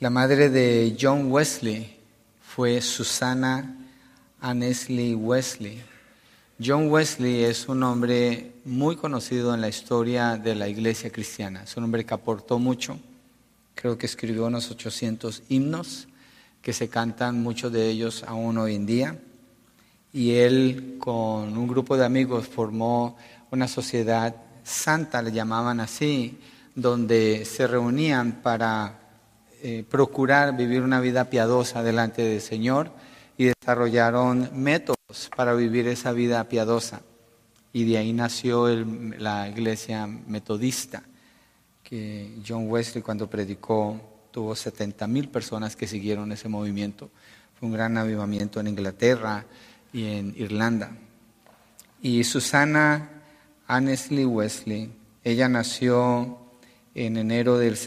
La madre de John Wesley fue Susana Annesley Wesley. John Wesley es un hombre muy conocido en la historia de la iglesia cristiana. Es un hombre que aportó mucho. Creo que escribió unos 800 himnos que se cantan, muchos de ellos aún hoy en día. Y él con un grupo de amigos formó una sociedad santa, le llamaban así, donde se reunían para eh, procurar vivir una vida piadosa delante del Señor y desarrollaron métodos para vivir esa vida piadosa. Y de ahí nació la iglesia metodista, que John Wesley cuando predicó tuvo 70 mil personas que siguieron ese movimiento. Fue un gran avivamiento en Inglaterra y en Irlanda. Y Susana Annesley Wesley, ella nació en enero del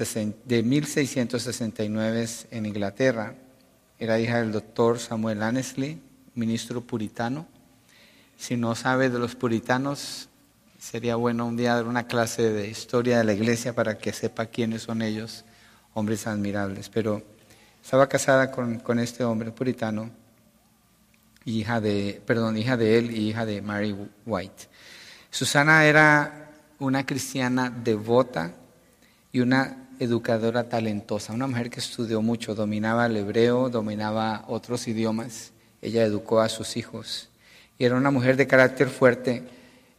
de 1669 en Inglaterra. Era hija del doctor Samuel Annesley, ministro puritano. Si no sabe de los puritanos, sería bueno un día dar una clase de historia de la iglesia para que sepa quiénes son ellos hombres admirables, pero estaba casada con, con este hombre puritano, hija de, perdón, hija de él y hija de Mary White. Susana era una cristiana devota y una educadora talentosa, una mujer que estudió mucho, dominaba el hebreo, dominaba otros idiomas, ella educó a sus hijos y era una mujer de carácter fuerte.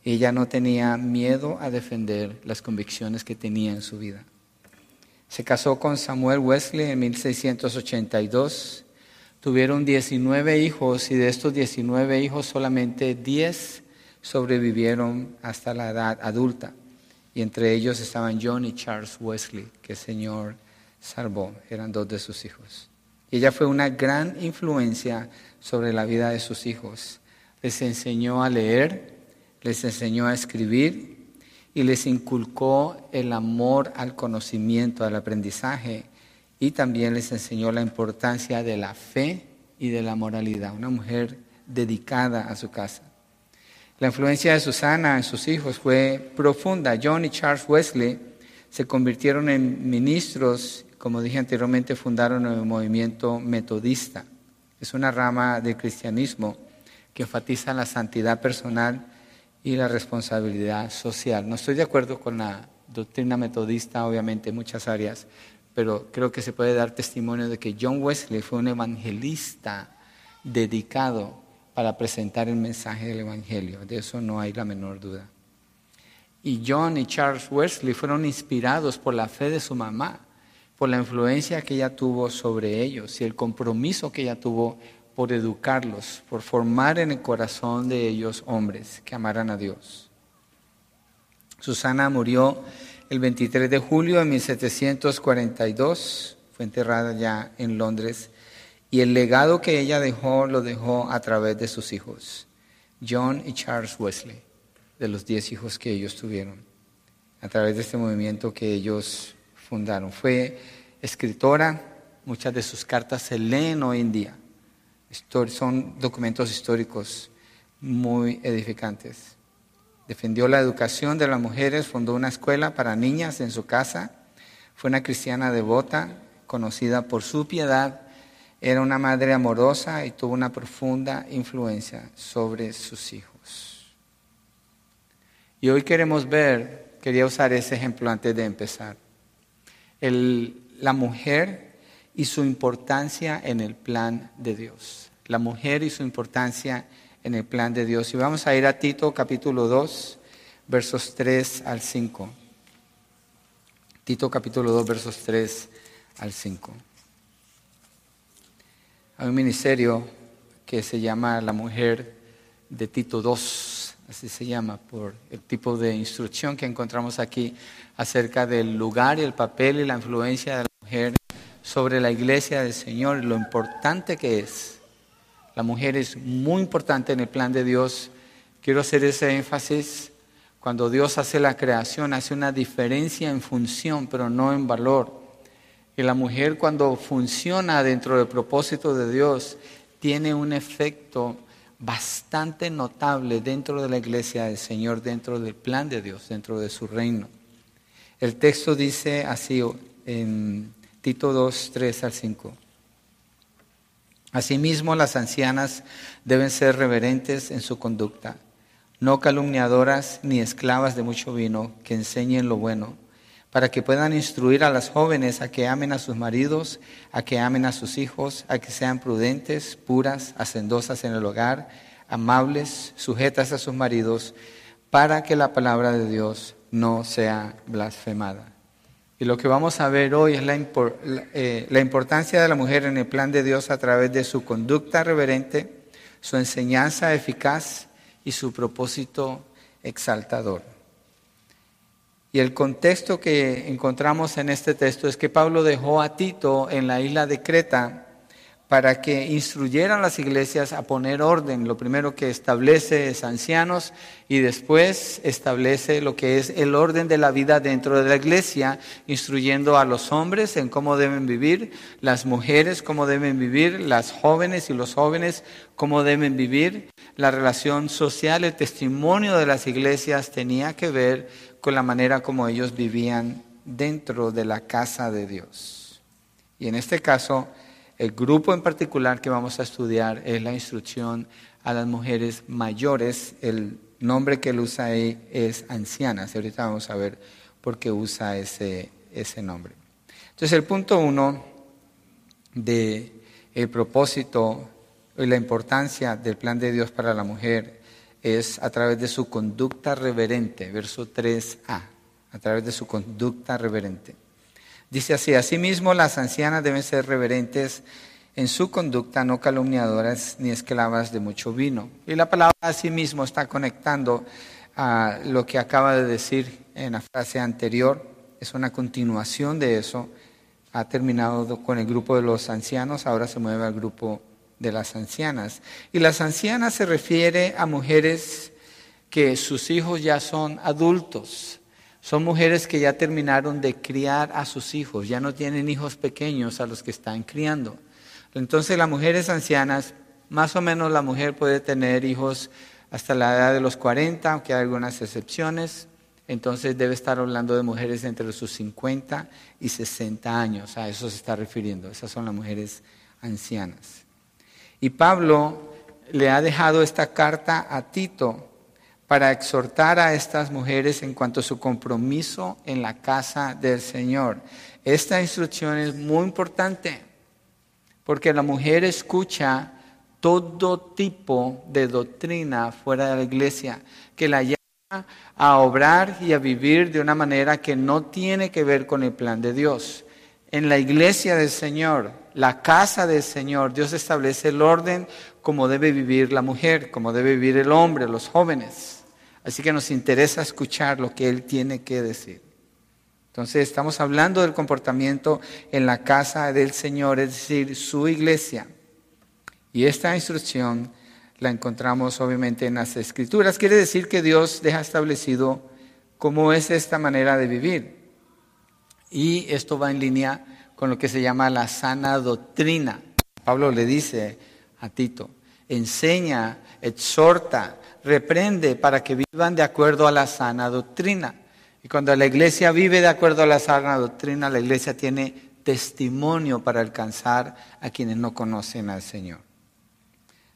Ella no tenía miedo a defender las convicciones que tenía en su vida. Se casó con Samuel Wesley en 1682. Tuvieron 19 hijos y de estos 19 hijos solamente 10 sobrevivieron hasta la edad adulta. Y entre ellos estaban John y Charles Wesley, que el Señor salvó. Eran dos de sus hijos. Y ella fue una gran influencia sobre la vida de sus hijos. Les enseñó a leer, les enseñó a escribir y les inculcó el amor al conocimiento, al aprendizaje y también les enseñó la importancia de la fe y de la moralidad. Una mujer dedicada a su casa. La influencia de Susana en sus hijos fue profunda. John y Charles Wesley se convirtieron en ministros, como dije anteriormente, fundaron el movimiento metodista. Es una rama del cristianismo que enfatiza la santidad personal y la responsabilidad social. No estoy de acuerdo con la doctrina metodista, obviamente, en muchas áreas, pero creo que se puede dar testimonio de que John Wesley fue un evangelista dedicado para presentar el mensaje del Evangelio. De eso no hay la menor duda. Y John y Charles Wesley fueron inspirados por la fe de su mamá, por la influencia que ella tuvo sobre ellos y el compromiso que ella tuvo por educarlos, por formar en el corazón de ellos hombres que amaran a Dios. Susana murió el 23 de julio de 1742, fue enterrada ya en Londres, y el legado que ella dejó lo dejó a través de sus hijos, John y Charles Wesley, de los diez hijos que ellos tuvieron, a través de este movimiento que ellos fundaron. Fue escritora, muchas de sus cartas se leen hoy en día son documentos históricos muy edificantes. Defendió la educación de las mujeres, fundó una escuela para niñas en su casa, fue una cristiana devota, conocida por su piedad, era una madre amorosa y tuvo una profunda influencia sobre sus hijos. Y hoy queremos ver, quería usar ese ejemplo antes de empezar, la mujer y su importancia en el plan de Dios. La mujer y su importancia en el plan de Dios. Y vamos a ir a Tito capítulo 2, versos 3 al 5. Tito capítulo 2, versos 3 al 5. Hay un ministerio que se llama La Mujer de Tito 2, así se llama, por el tipo de instrucción que encontramos aquí acerca del lugar y el papel y la influencia de la mujer sobre la iglesia del Señor, lo importante que es. La mujer es muy importante en el plan de Dios. Quiero hacer ese énfasis. Cuando Dios hace la creación, hace una diferencia en función, pero no en valor. Y la mujer cuando funciona dentro del propósito de Dios, tiene un efecto bastante notable dentro de la iglesia del Señor, dentro del plan de Dios, dentro de su reino. El texto dice así en Tito 2, 3 al 5. Asimismo, las ancianas deben ser reverentes en su conducta, no calumniadoras ni esclavas de mucho vino, que enseñen lo bueno, para que puedan instruir a las jóvenes a que amen a sus maridos, a que amen a sus hijos, a que sean prudentes, puras, hacendosas en el hogar, amables, sujetas a sus maridos, para que la palabra de Dios no sea blasfemada. Y lo que vamos a ver hoy es la, eh, la, importancia de la mujer en el plan de Dios a través de su conducta reverente, su enseñanza eficaz y su propósito exaltador. Y el contexto que encontramos en este texto es que Pablo dejó a Tito en la isla de Creta para que instruyeran las iglesias a poner orden. Lo primero que establece es ancianos y después establece lo que es el orden de la vida dentro de la iglesia, instruyendo a los hombres en cómo deben vivir, las mujeres cómo deben vivir, las jóvenes y los jóvenes cómo deben vivir. La relación social, el testimonio de las iglesias tenía que ver con la manera como ellos vivían dentro de la casa de Dios. Y en este caso, el grupo en particular que vamos a estudiar es la instrucción a las mujeres mayores. El nombre que él usa ahí es ancianas. Ahorita vamos a ver por qué usa ese, ese nombre. Entonces el punto uno de el propósito y la importancia del plan de Dios para la mujer es a través de su conducta reverente, verso 3a, a través de su conducta reverente. Dice así, asimismo las ancianas deben ser reverentes en su conducta, no calumniadoras ni esclavas de mucho vino. Y la palabra asimismo está conectando a lo que acaba de decir en la frase anterior, es una continuación de eso. Ha terminado con el grupo de los ancianos, ahora se mueve al grupo de las ancianas. Y las ancianas se refiere a mujeres que sus hijos ya son adultos, son mujeres que ya terminaron de criar a sus hijos, ya no tienen hijos pequeños a los que están criando. Entonces las mujeres ancianas, más o menos la mujer puede tener hijos hasta la edad de los 40, aunque hay algunas excepciones. Entonces debe estar hablando de mujeres entre sus 50 y 60 años. A eso se está refiriendo. Esas son las mujeres ancianas. Y Pablo le ha dejado esta carta a Tito para exhortar a estas mujeres en cuanto a su compromiso en la casa del Señor. Esta instrucción es muy importante porque la mujer escucha todo tipo de doctrina fuera de la iglesia que la llama a obrar y a vivir de una manera que no tiene que ver con el plan de Dios. En la iglesia del Señor, la casa del Señor, Dios establece el orden como debe vivir la mujer, como debe vivir el hombre, los jóvenes. Así que nos interesa escuchar lo que Él tiene que decir. Entonces estamos hablando del comportamiento en la casa del Señor, es decir, su iglesia. Y esta instrucción la encontramos obviamente en las escrituras. Quiere decir que Dios deja establecido cómo es esta manera de vivir. Y esto va en línea con lo que se llama la sana doctrina. Pablo le dice a Tito, enseña, exhorta, reprende para que vivan de acuerdo a la sana doctrina. Y cuando la iglesia vive de acuerdo a la sana doctrina, la iglesia tiene testimonio para alcanzar a quienes no conocen al Señor.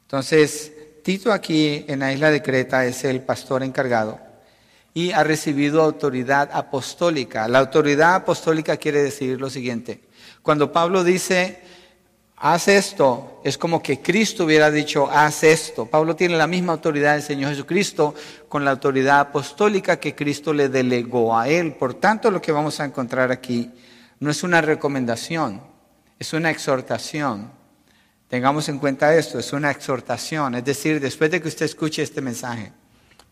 Entonces, Tito aquí en la isla de Creta es el pastor encargado y ha recibido autoridad apostólica. La autoridad apostólica quiere decir lo siguiente. Cuando Pablo dice, haz esto, es como que Cristo hubiera dicho, haz esto. Pablo tiene la misma autoridad del Señor Jesucristo con la autoridad apostólica que Cristo le delegó a él. Por tanto, lo que vamos a encontrar aquí no es una recomendación, es una exhortación. Tengamos en cuenta esto, es una exhortación. Es decir, después de que usted escuche este mensaje,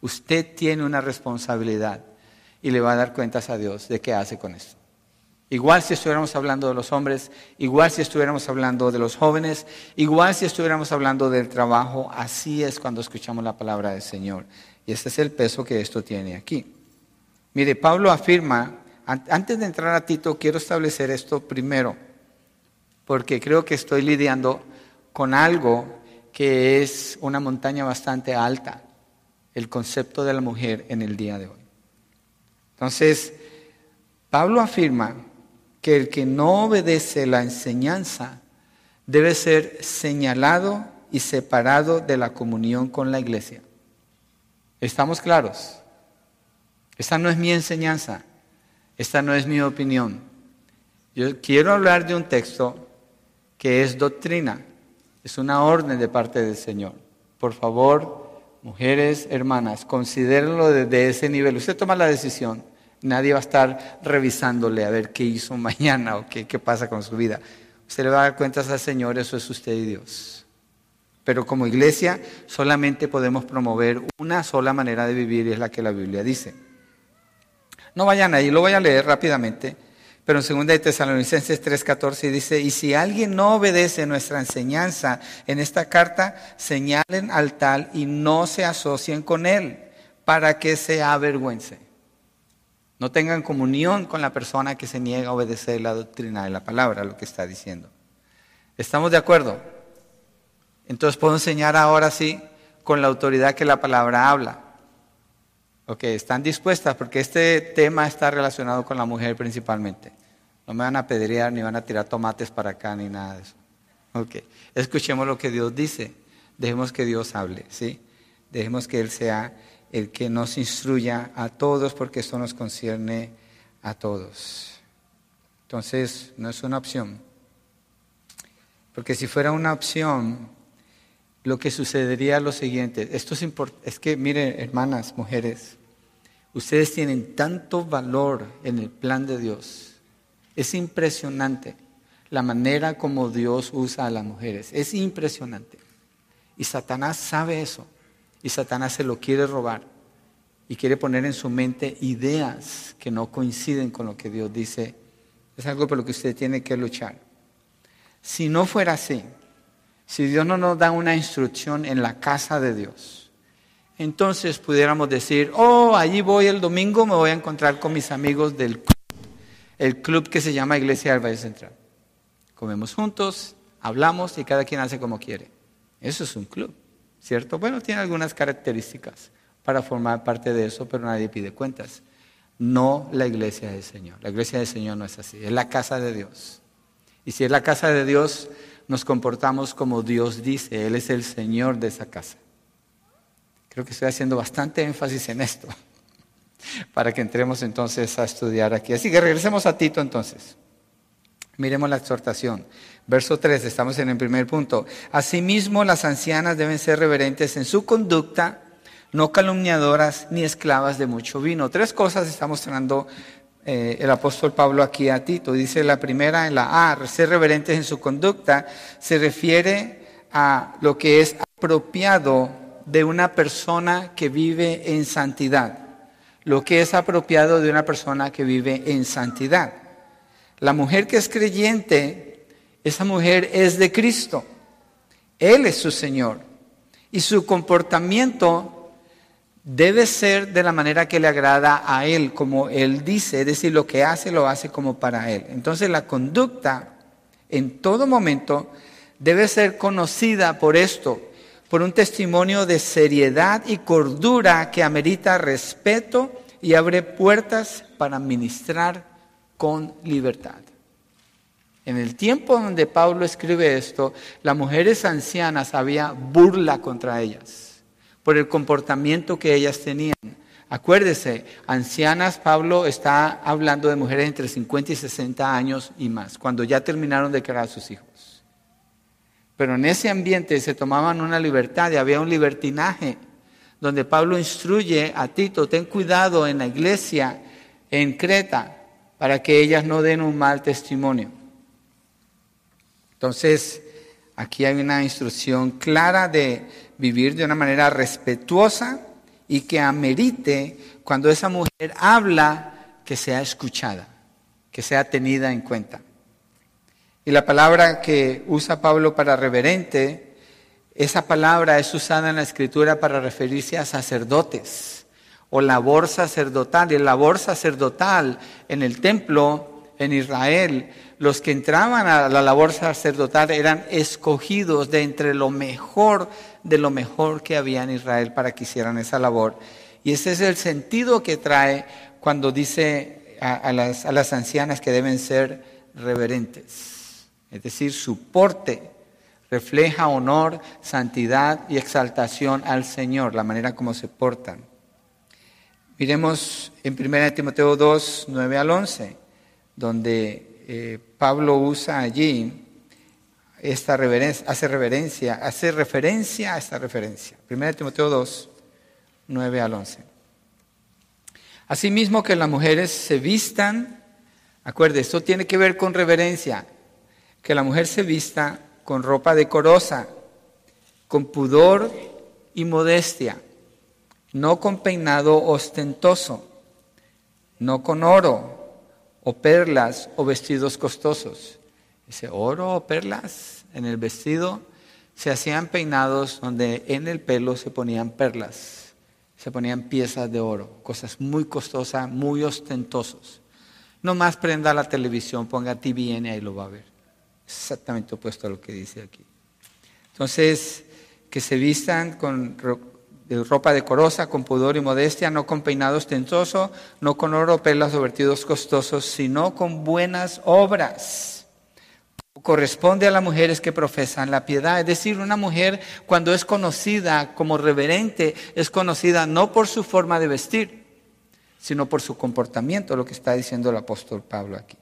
usted tiene una responsabilidad y le va a dar cuentas a Dios de qué hace con esto. Igual si estuviéramos hablando de los hombres, igual si estuviéramos hablando de los jóvenes, igual si estuviéramos hablando del trabajo, así es cuando escuchamos la palabra del Señor. Y este es el peso que esto tiene aquí. Mire, Pablo afirma, antes de entrar a Tito, quiero establecer esto primero, porque creo que estoy lidiando con algo que es una montaña bastante alta, el concepto de la mujer en el día de hoy. Entonces, Pablo afirma que el que no obedece la enseñanza debe ser señalado y separado de la comunión con la iglesia. ¿Estamos claros? Esta no es mi enseñanza, esta no es mi opinión. Yo quiero hablar de un texto que es doctrina, es una orden de parte del Señor. Por favor, mujeres, hermanas, considérenlo desde ese nivel. Usted toma la decisión. Nadie va a estar revisándole a ver qué hizo mañana o qué, qué pasa con su vida. Usted le va a dar cuentas al Señor, eso es usted y Dios. Pero como iglesia solamente podemos promover una sola manera de vivir y es la que la Biblia dice. No vayan ahí, lo voy a leer rápidamente. Pero en 2 de Tesalonicenses 3:14 dice, y si alguien no obedece nuestra enseñanza en esta carta, señalen al tal y no se asocien con él para que se avergüence. No tengan comunión con la persona que se niega a obedecer la doctrina de la palabra, lo que está diciendo. ¿Estamos de acuerdo? Entonces puedo enseñar ahora sí con la autoridad que la palabra habla. Ok, están dispuestas porque este tema está relacionado con la mujer principalmente. No me van a pedrear ni van a tirar tomates para acá ni nada de eso. Ok, escuchemos lo que Dios dice. Dejemos que Dios hable, ¿sí? Dejemos que Él sea el que nos instruya a todos porque esto nos concierne a todos. Entonces, no es una opción. Porque si fuera una opción, lo que sucedería es lo siguiente. Esto es, es que, miren, hermanas, mujeres, ustedes tienen tanto valor en el plan de Dios. Es impresionante la manera como Dios usa a las mujeres. Es impresionante. Y Satanás sabe eso. Y Satanás se lo quiere robar. Y quiere poner en su mente ideas que no coinciden con lo que Dios dice. Es algo por lo que usted tiene que luchar. Si no fuera así, si Dios no nos da una instrucción en la casa de Dios, entonces pudiéramos decir, oh, allí voy el domingo, me voy a encontrar con mis amigos del club, el club que se llama Iglesia del Valle Central. Comemos juntos, hablamos y cada quien hace como quiere. Eso es un club, ¿cierto? Bueno, tiene algunas características para formar parte de eso, pero nadie pide cuentas. No la iglesia del Señor. La iglesia del Señor no es así, es la casa de Dios. Y si es la casa de Dios, nos comportamos como Dios dice, Él es el Señor de esa casa. Creo que estoy haciendo bastante énfasis en esto, para que entremos entonces a estudiar aquí. Así que regresemos a Tito entonces. Miremos la exhortación. Verso 3, estamos en el primer punto. Asimismo, las ancianas deben ser reverentes en su conducta, no calumniadoras ni esclavas de mucho vino. Tres cosas está mostrando eh, el apóstol Pablo aquí a Tito. Dice la primera en la A, ser reverentes en su conducta, se refiere a lo que es apropiado de una persona que vive en santidad. Lo que es apropiado de una persona que vive en santidad. La mujer que es creyente, esa mujer es de Cristo. Él es su Señor. Y su comportamiento debe ser de la manera que le agrada a Él, como Él dice, es decir, lo que hace lo hace como para Él. Entonces la conducta en todo momento debe ser conocida por esto, por un testimonio de seriedad y cordura que amerita respeto y abre puertas para ministrar con libertad. En el tiempo donde Pablo escribe esto, las mujeres ancianas había burla contra ellas por el comportamiento que ellas tenían. Acuérdese, ancianas, Pablo está hablando de mujeres entre 50 y 60 años y más, cuando ya terminaron de criar a sus hijos. Pero en ese ambiente se tomaban una libertad y había un libertinaje, donde Pablo instruye a Tito, ten cuidado en la iglesia en Creta, para que ellas no den un mal testimonio. Entonces, aquí hay una instrucción clara de vivir de una manera respetuosa y que amerite cuando esa mujer habla que sea escuchada, que sea tenida en cuenta. Y la palabra que usa Pablo para reverente, esa palabra es usada en la escritura para referirse a sacerdotes o labor sacerdotal. La labor sacerdotal en el templo en Israel los que entraban a la labor sacerdotal eran escogidos de entre lo mejor de lo mejor que había en Israel para que hicieran esa labor. Y ese es el sentido que trae cuando dice a, las, a las ancianas que deben ser reverentes. Es decir, su porte refleja honor, santidad y exaltación al Señor, la manera como se portan. Miremos en 1 Timoteo 2, 9 al 11, donde eh, Pablo usa allí esta reverencia, hace reverencia, hace referencia a esta referencia. 1 Timoteo 2, 9 al 11. Asimismo que las mujeres se vistan, acuerde, esto tiene que ver con reverencia, que la mujer se vista con ropa decorosa, con pudor y modestia, no con peinado ostentoso, no con oro o perlas o vestidos costosos. Ese oro o perlas en el vestido se hacían peinados donde en el pelo se ponían perlas, se ponían piezas de oro, cosas muy costosas, muy ostentosos. No más prenda la televisión, ponga TVN ahí lo va a ver. Exactamente opuesto a lo que dice aquí. Entonces, que se vistan con ropa decorosa, con pudor y modestia, no con peinado ostentoso, no con oro, perlas o vertidos costosos, sino con buenas obras corresponde a las mujeres que profesan la piedad. Es decir, una mujer cuando es conocida como reverente, es conocida no por su forma de vestir, sino por su comportamiento, lo que está diciendo el apóstol Pablo aquí.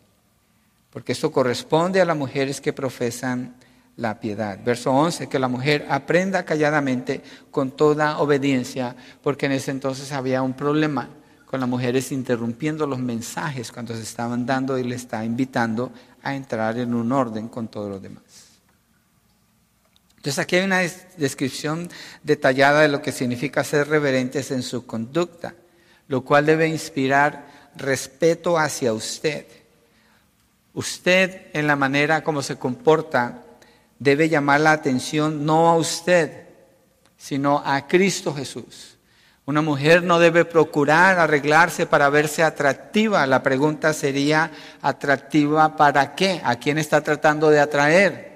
Porque esto corresponde a las mujeres que profesan la piedad. Verso 11, que la mujer aprenda calladamente con toda obediencia, porque en ese entonces había un problema con las mujeres interrumpiendo los mensajes cuando se estaban dando y le está invitando a entrar en un orden con todos los demás. Entonces aquí hay una descripción detallada de lo que significa ser reverentes en su conducta, lo cual debe inspirar respeto hacia usted. Usted en la manera como se comporta debe llamar la atención no a usted, sino a Cristo Jesús. Una mujer no debe procurar arreglarse para verse atractiva. La pregunta sería, ¿atractiva para qué? ¿A quién está tratando de atraer?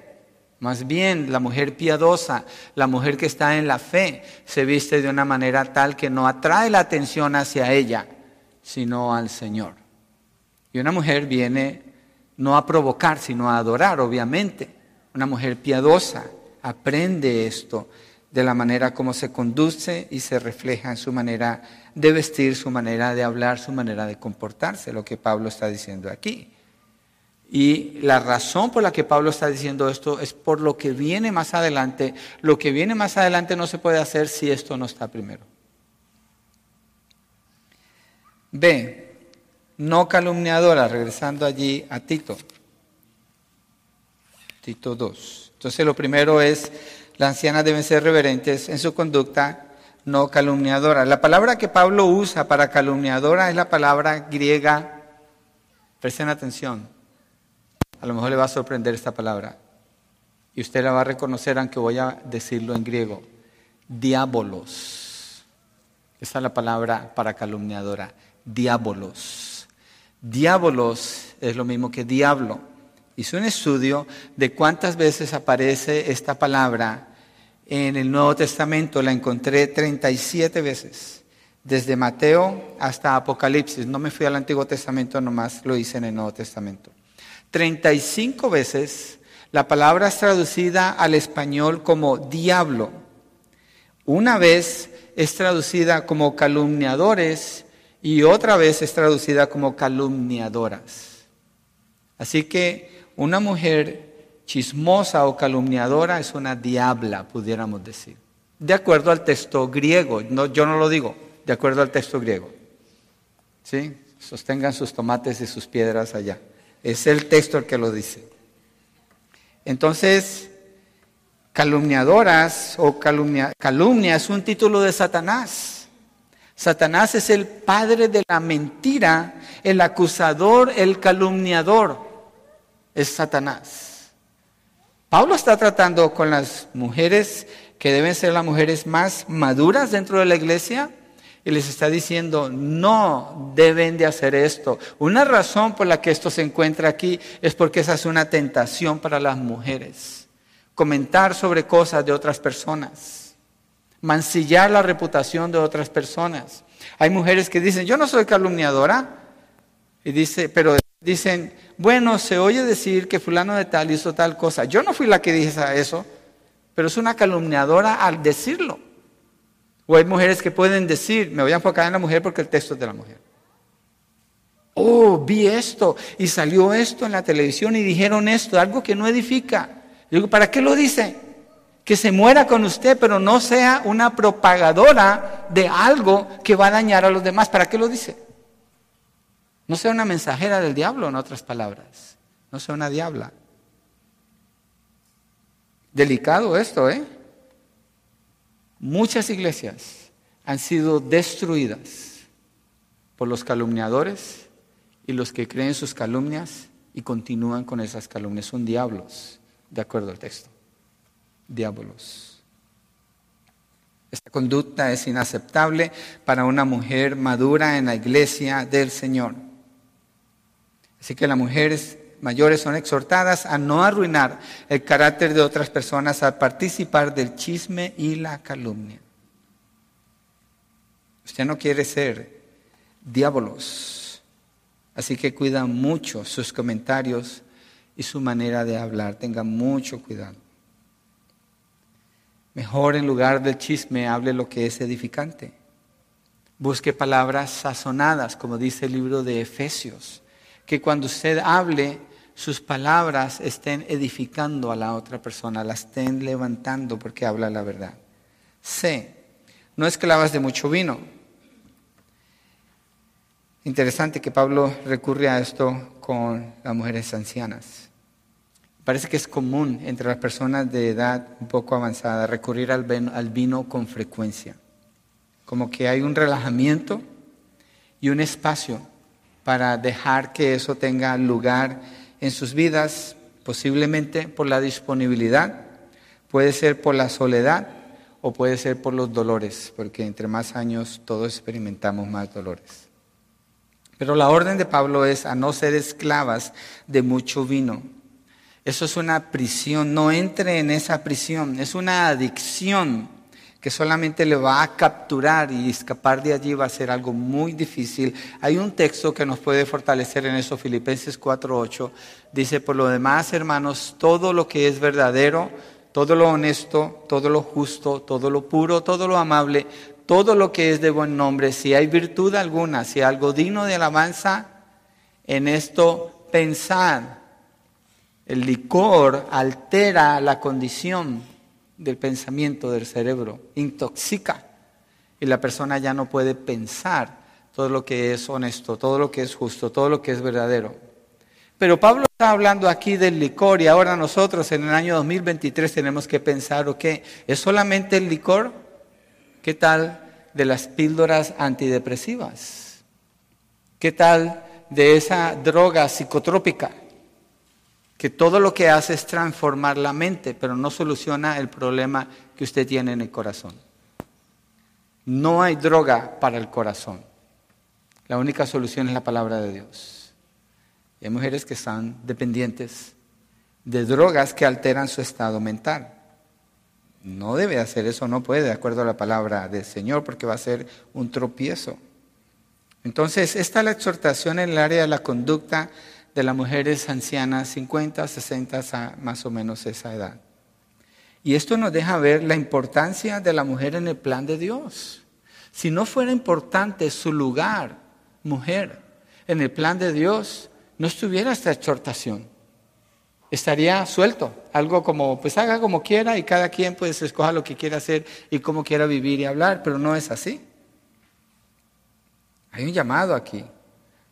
Más bien, la mujer piadosa, la mujer que está en la fe, se viste de una manera tal que no atrae la atención hacia ella, sino al Señor. Y una mujer viene no a provocar, sino a adorar, obviamente. Una mujer piadosa aprende esto de la manera como se conduce y se refleja en su manera de vestir, su manera de hablar, su manera de comportarse, lo que Pablo está diciendo aquí. Y la razón por la que Pablo está diciendo esto es por lo que viene más adelante. Lo que viene más adelante no se puede hacer si esto no está primero. B. No calumniadora, regresando allí a Tito. Tito 2. Entonces lo primero es las ancianas deben ser reverentes en su conducta, no calumniadora. La palabra que Pablo usa para calumniadora es la palabra griega. Presten atención. A lo mejor le va a sorprender esta palabra. Y usted la va a reconocer aunque voy a decirlo en griego. Diabolos. Esta es la palabra para calumniadora. Diabolos. Diabolos es lo mismo que diablo. Hice un estudio de cuántas veces aparece esta palabra en el Nuevo Testamento, la encontré 37 veces, desde Mateo hasta Apocalipsis. No me fui al Antiguo Testamento, nomás lo hice en el Nuevo Testamento. 35 veces la palabra es traducida al español como diablo. Una vez es traducida como calumniadores y otra vez es traducida como calumniadoras. Así que una mujer chismosa o calumniadora es una diabla, pudiéramos decir. De acuerdo al texto griego, no, yo no lo digo, de acuerdo al texto griego. ¿Sí? Sostengan sus tomates y sus piedras allá. Es el texto el que lo dice. Entonces, calumniadoras o calumnia, calumnia es un título de Satanás. Satanás es el padre de la mentira, el acusador, el calumniador. Es Satanás. Pablo está tratando con las mujeres que deben ser las mujeres más maduras dentro de la iglesia y les está diciendo, no deben de hacer esto. Una razón por la que esto se encuentra aquí es porque esa es una tentación para las mujeres. Comentar sobre cosas de otras personas. Mancillar la reputación de otras personas. Hay mujeres que dicen, yo no soy calumniadora. Y dice, pero dicen, bueno, se oye decir que fulano de tal hizo tal cosa. Yo no fui la que dije eso, pero es una calumniadora al decirlo. O hay mujeres que pueden decir, me voy a enfocar en la mujer porque el texto es de la mujer. Oh, vi esto y salió esto en la televisión y dijeron esto, algo que no edifica. digo, ¿para qué lo dice? Que se muera con usted, pero no sea una propagadora de algo que va a dañar a los demás. ¿Para qué lo dice? No sea una mensajera del diablo, en otras palabras. No sea una diabla. Delicado esto, ¿eh? Muchas iglesias han sido destruidas por los calumniadores y los que creen sus calumnias y continúan con esas calumnias. Son diablos, de acuerdo al texto. Diablos. Esta conducta es inaceptable para una mujer madura en la iglesia del Señor. Así que las mujeres mayores son exhortadas a no arruinar el carácter de otras personas, a participar del chisme y la calumnia. Usted no quiere ser diabolos, así que cuida mucho sus comentarios y su manera de hablar. Tenga mucho cuidado. Mejor en lugar del chisme hable lo que es edificante. Busque palabras sazonadas, como dice el libro de Efesios, que cuando usted hable sus palabras estén edificando a la otra persona, la estén levantando porque habla la verdad. C. No esclavas de mucho vino. Interesante que Pablo recurre a esto con las mujeres ancianas. Parece que es común entre las personas de edad un poco avanzada recurrir al vino, al vino con frecuencia. Como que hay un relajamiento y un espacio para dejar que eso tenga lugar en sus vidas, posiblemente por la disponibilidad, puede ser por la soledad o puede ser por los dolores, porque entre más años todos experimentamos más dolores. Pero la orden de Pablo es a no ser esclavas de mucho vino. Eso es una prisión, no entre en esa prisión, es una adicción que solamente le va a capturar y escapar de allí va a ser algo muy difícil. Hay un texto que nos puede fortalecer en eso, Filipenses 4:8. Dice, por lo demás, hermanos, todo lo que es verdadero, todo lo honesto, todo lo justo, todo lo puro, todo lo amable, todo lo que es de buen nombre, si hay virtud alguna, si hay algo digno de alabanza, en esto pensar. El licor altera la condición del pensamiento del cerebro, intoxica y la persona ya no puede pensar todo lo que es honesto, todo lo que es justo, todo lo que es verdadero. Pero Pablo está hablando aquí del licor y ahora nosotros en el año 2023 tenemos que pensar, ¿o qué? ¿Es solamente el licor? ¿Qué tal de las píldoras antidepresivas? ¿Qué tal de esa droga psicotrópica? Que todo lo que hace es transformar la mente, pero no soluciona el problema que usted tiene en el corazón. No hay droga para el corazón. La única solución es la palabra de Dios. hay mujeres que están dependientes de drogas que alteran su estado mental. No debe hacer eso, no puede, de acuerdo a la palabra del Señor, porque va a ser un tropiezo. Entonces, esta es la exhortación en el área de la conducta de las mujeres ancianas, 50, 60, más o menos esa edad. Y esto nos deja ver la importancia de la mujer en el plan de Dios. Si no fuera importante su lugar, mujer, en el plan de Dios, no estuviera esta exhortación. Estaría suelto, algo como, pues haga como quiera y cada quien pues escoja lo que quiera hacer y cómo quiera vivir y hablar, pero no es así. Hay un llamado aquí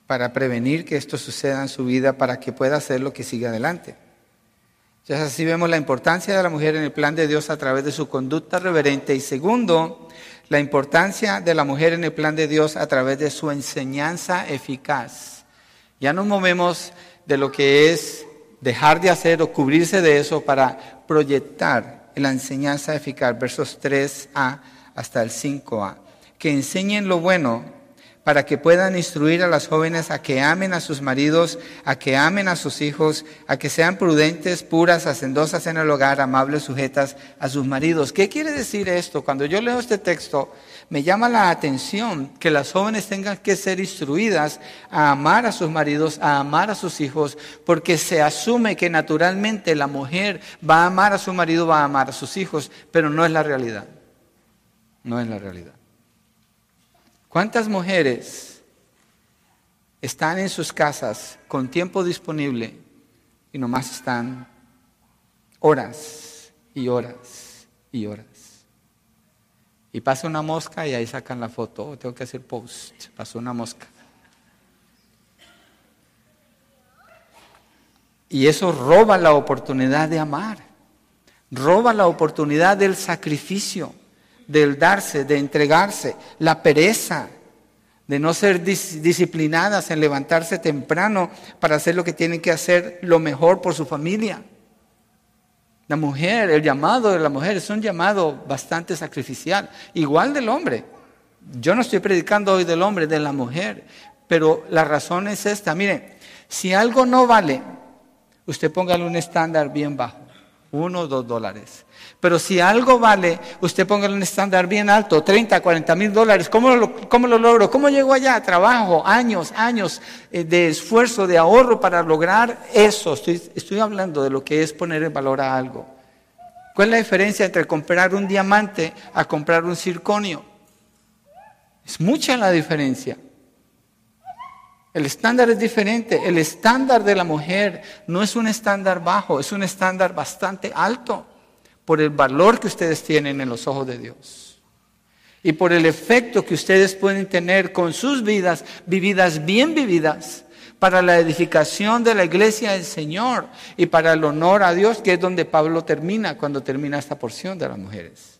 para prevenir que esto suceda en su vida, para que pueda hacer lo que siga adelante. Entonces así vemos la importancia de la mujer en el plan de Dios a través de su conducta reverente y segundo, la importancia de la mujer en el plan de Dios a través de su enseñanza eficaz. Ya nos movemos de lo que es dejar de hacer o cubrirse de eso para proyectar la enseñanza eficaz, versos 3a hasta el 5a, que enseñen lo bueno para que puedan instruir a las jóvenes a que amen a sus maridos, a que amen a sus hijos, a que sean prudentes, puras, hacendosas en el hogar, amables, sujetas a sus maridos. ¿Qué quiere decir esto? Cuando yo leo este texto, me llama la atención que las jóvenes tengan que ser instruidas a amar a sus maridos, a amar a sus hijos, porque se asume que naturalmente la mujer va a amar a su marido, va a amar a sus hijos, pero no es la realidad. No es la realidad. ¿Cuántas mujeres están en sus casas con tiempo disponible y nomás están horas y horas y horas? Y pasa una mosca y ahí sacan la foto. Oh, tengo que hacer post. Pasó una mosca. Y eso roba la oportunidad de amar. Roba la oportunidad del sacrificio del darse, de entregarse, la pereza, de no ser disciplinadas en levantarse temprano para hacer lo que tienen que hacer lo mejor por su familia. La mujer, el llamado de la mujer es un llamado bastante sacrificial, igual del hombre. Yo no estoy predicando hoy del hombre, de la mujer, pero la razón es esta. Mire, si algo no vale, usted póngale un estándar bien bajo, uno o dos dólares. Pero si algo vale, usted ponga un estándar bien alto, 30, 40 mil dólares. ¿Cómo lo, ¿Cómo lo logro? ¿Cómo llego allá? Trabajo, años, años eh, de esfuerzo, de ahorro para lograr eso. Estoy, estoy hablando de lo que es poner en valor a algo. ¿Cuál es la diferencia entre comprar un diamante a comprar un circonio? Es mucha la diferencia. El estándar es diferente. El estándar de la mujer no es un estándar bajo, es un estándar bastante alto por el valor que ustedes tienen en los ojos de Dios y por el efecto que ustedes pueden tener con sus vidas, vividas bien vividas, para la edificación de la iglesia del Señor y para el honor a Dios, que es donde Pablo termina cuando termina esta porción de las mujeres.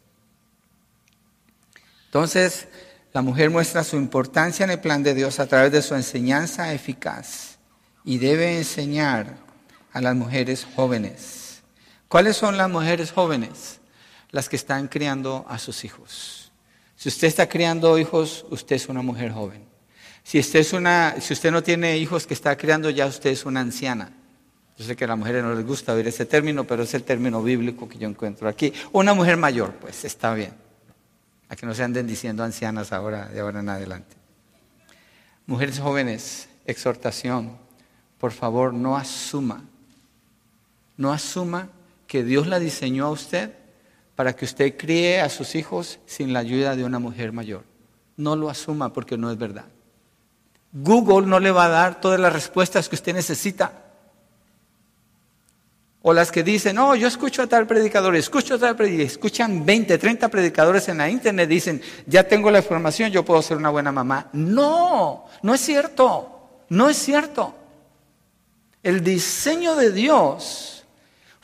Entonces, la mujer muestra su importancia en el plan de Dios a través de su enseñanza eficaz y debe enseñar a las mujeres jóvenes ¿Cuáles son las mujeres jóvenes? Las que están criando a sus hijos. Si usted está criando hijos, usted es una mujer joven. Si usted, es una, si usted no tiene hijos que está criando, ya usted es una anciana. Yo sé que a las mujeres no les gusta oír ese término, pero es el término bíblico que yo encuentro aquí. Una mujer mayor, pues está bien. A que no se anden diciendo ancianas ahora, de ahora en adelante. Mujeres jóvenes, exhortación. Por favor, no asuma. No asuma que Dios la diseñó a usted para que usted críe a sus hijos sin la ayuda de una mujer mayor. No lo asuma porque no es verdad. Google no le va a dar todas las respuestas que usted necesita. O las que dicen, no, yo escucho a tal predicador, escucho a tal predicador, escuchan 20, 30 predicadores en la internet, dicen, ya tengo la información, yo puedo ser una buena mamá. No, no es cierto, no es cierto. El diseño de Dios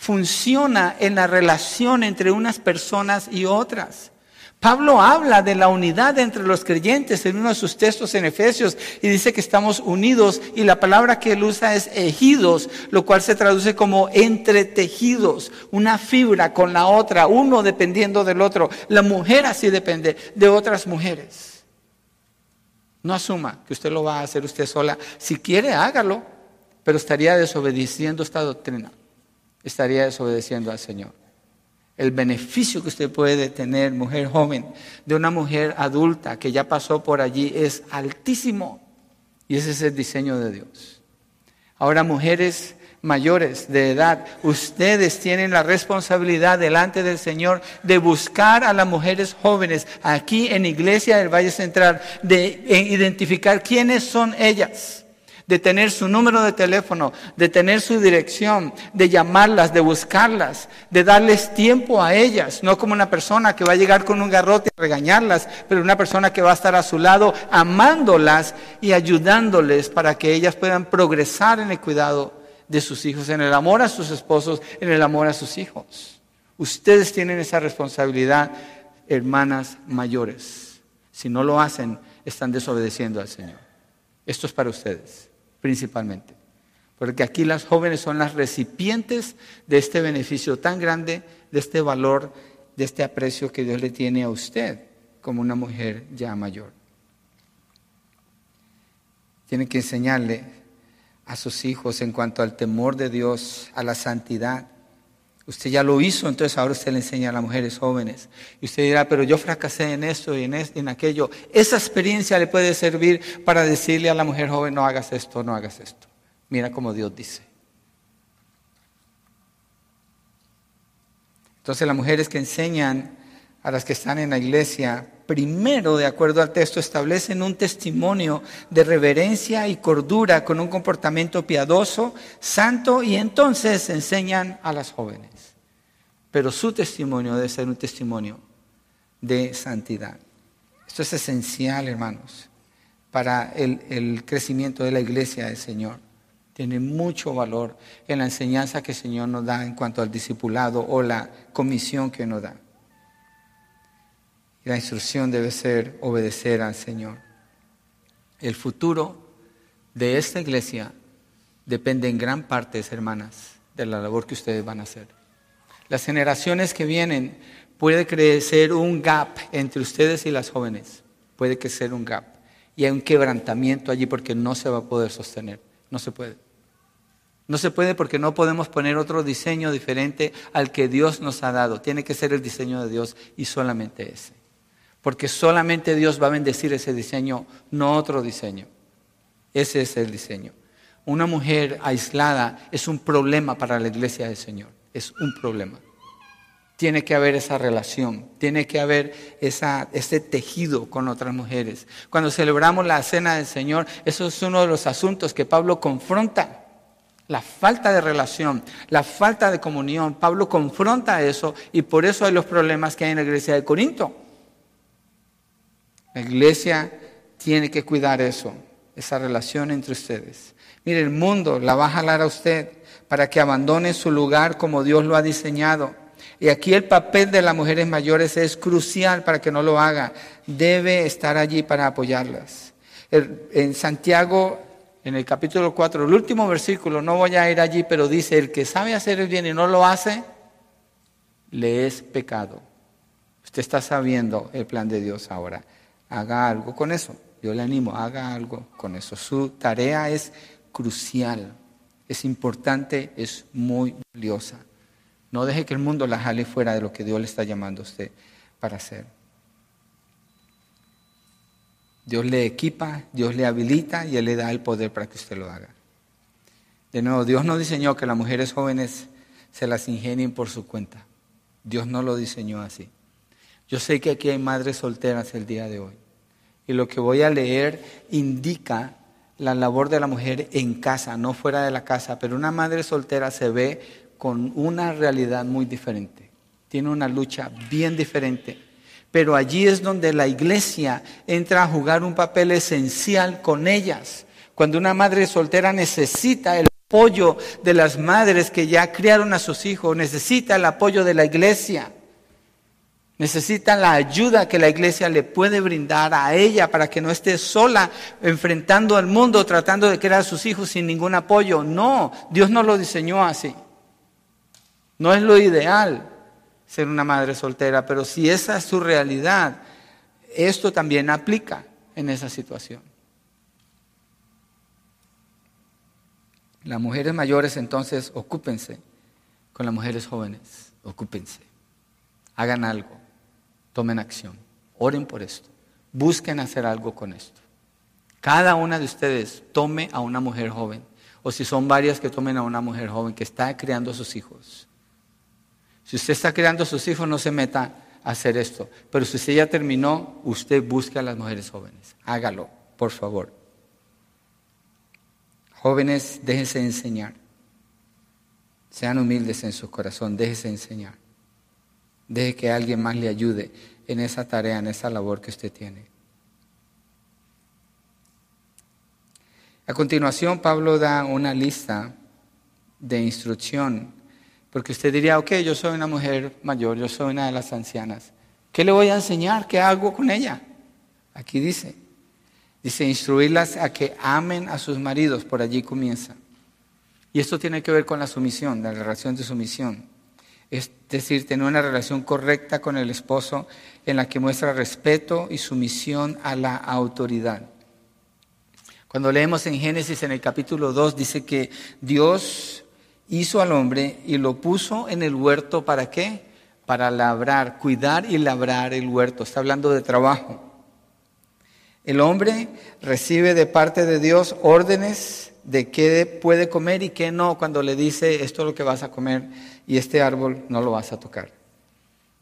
funciona en la relación entre unas personas y otras. Pablo habla de la unidad entre los creyentes en uno de sus textos en Efesios y dice que estamos unidos y la palabra que él usa es ejidos, lo cual se traduce como entretejidos, una fibra con la otra, uno dependiendo del otro. La mujer así depende de otras mujeres. No asuma que usted lo va a hacer usted sola. Si quiere, hágalo, pero estaría desobedeciendo esta doctrina estaría desobedeciendo al Señor. El beneficio que usted puede tener, mujer joven, de una mujer adulta que ya pasó por allí es altísimo. Y ese es el diseño de Dios. Ahora, mujeres mayores de edad, ustedes tienen la responsabilidad delante del Señor de buscar a las mujeres jóvenes aquí en Iglesia del Valle Central, de identificar quiénes son ellas de tener su número de teléfono, de tener su dirección, de llamarlas, de buscarlas, de darles tiempo a ellas, no como una persona que va a llegar con un garrote a regañarlas, pero una persona que va a estar a su lado amándolas y ayudándoles para que ellas puedan progresar en el cuidado de sus hijos, en el amor a sus esposos, en el amor a sus hijos. Ustedes tienen esa responsabilidad, hermanas mayores. Si no lo hacen, están desobedeciendo al Señor. Esto es para ustedes principalmente. Porque aquí las jóvenes son las recipientes de este beneficio tan grande, de este valor, de este aprecio que Dios le tiene a usted como una mujer ya mayor. Tiene que enseñarle a sus hijos en cuanto al temor de Dios, a la santidad. Usted ya lo hizo, entonces ahora usted le enseña a las mujeres jóvenes. Y usted dirá, pero yo fracasé en esto y en, esto, en aquello. Esa experiencia le puede servir para decirle a la mujer joven, no hagas esto, no hagas esto. Mira como Dios dice. Entonces las mujeres que enseñan a las que están en la iglesia, primero, de acuerdo al texto, establecen un testimonio de reverencia y cordura con un comportamiento piadoso, santo, y entonces enseñan a las jóvenes. Pero su testimonio debe ser un testimonio de santidad. Esto es esencial, hermanos, para el, el crecimiento de la iglesia del Señor. Tiene mucho valor en la enseñanza que el Señor nos da en cuanto al discipulado o la comisión que nos da. La instrucción debe ser obedecer al Señor. El futuro de esta iglesia depende en gran parte, hermanas, de la labor que ustedes van a hacer. Las generaciones que vienen puede crecer un gap entre ustedes y las jóvenes. Puede crecer un gap. Y hay un quebrantamiento allí porque no se va a poder sostener. No se puede. No se puede porque no podemos poner otro diseño diferente al que Dios nos ha dado. Tiene que ser el diseño de Dios y solamente ese porque solamente Dios va a bendecir ese diseño, no otro diseño. Ese es el diseño. Una mujer aislada es un problema para la iglesia del Señor, es un problema. Tiene que haber esa relación, tiene que haber ese tejido con otras mujeres. Cuando celebramos la cena del Señor, eso es uno de los asuntos que Pablo confronta. La falta de relación, la falta de comunión. Pablo confronta eso y por eso hay los problemas que hay en la iglesia de Corinto. La iglesia tiene que cuidar eso, esa relación entre ustedes. Mire, el mundo la va a jalar a usted para que abandone su lugar como Dios lo ha diseñado. Y aquí el papel de las mujeres mayores es crucial para que no lo haga. Debe estar allí para apoyarlas. en Santiago, en el capítulo 4, el último versículo, no voy a ir allí, pero dice, el que sabe hacer el bien y no lo hace, le es pecado. Usted está sabiendo el plan de Dios ahora haga algo con eso. Yo le animo, haga algo con eso. Su tarea es crucial, es importante, es muy valiosa. No deje que el mundo la jale fuera de lo que Dios le está llamando a usted para hacer. Dios le equipa, Dios le habilita y Él le da el poder para que usted lo haga. De nuevo, Dios no diseñó que las mujeres jóvenes se las ingenien por su cuenta. Dios no lo diseñó así. Yo sé que aquí hay madres solteras el día de hoy. Y lo que voy a leer indica la labor de la mujer en casa, no fuera de la casa. Pero una madre soltera se ve con una realidad muy diferente. Tiene una lucha bien diferente. Pero allí es donde la iglesia entra a jugar un papel esencial con ellas. Cuando una madre soltera necesita el apoyo de las madres que ya criaron a sus hijos, necesita el apoyo de la iglesia. Necesita la ayuda que la iglesia le puede brindar a ella para que no esté sola enfrentando al mundo, tratando de criar a sus hijos sin ningún apoyo. No, Dios no lo diseñó así. No es lo ideal ser una madre soltera, pero si esa es su realidad, esto también aplica en esa situación. Las mujeres mayores entonces ocúpense con las mujeres jóvenes, ocúpense, hagan algo tomen acción, oren por esto, busquen hacer algo con esto. Cada una de ustedes tome a una mujer joven, o si son varias que tomen a una mujer joven que está criando a sus hijos. Si usted está criando a sus hijos, no se meta a hacer esto. Pero si usted ya terminó, usted busque a las mujeres jóvenes. Hágalo, por favor. Jóvenes, déjense enseñar. Sean humildes en su corazón, déjense enseñar. Deje que alguien más le ayude en esa tarea, en esa labor que usted tiene. A continuación, Pablo da una lista de instrucción, porque usted diría, ok, yo soy una mujer mayor, yo soy una de las ancianas. ¿Qué le voy a enseñar? ¿Qué hago con ella? Aquí dice, dice, instruirlas a que amen a sus maridos, por allí comienza. Y esto tiene que ver con la sumisión, la relación de sumisión es decir, tener una relación correcta con el esposo en la que muestra respeto y sumisión a la autoridad. Cuando leemos en Génesis en el capítulo 2 dice que Dios hizo al hombre y lo puso en el huerto para qué? Para labrar, cuidar y labrar el huerto. Está hablando de trabajo. El hombre recibe de parte de Dios órdenes de qué puede comer y qué no cuando le dice esto es lo que vas a comer y este árbol no lo vas a tocar.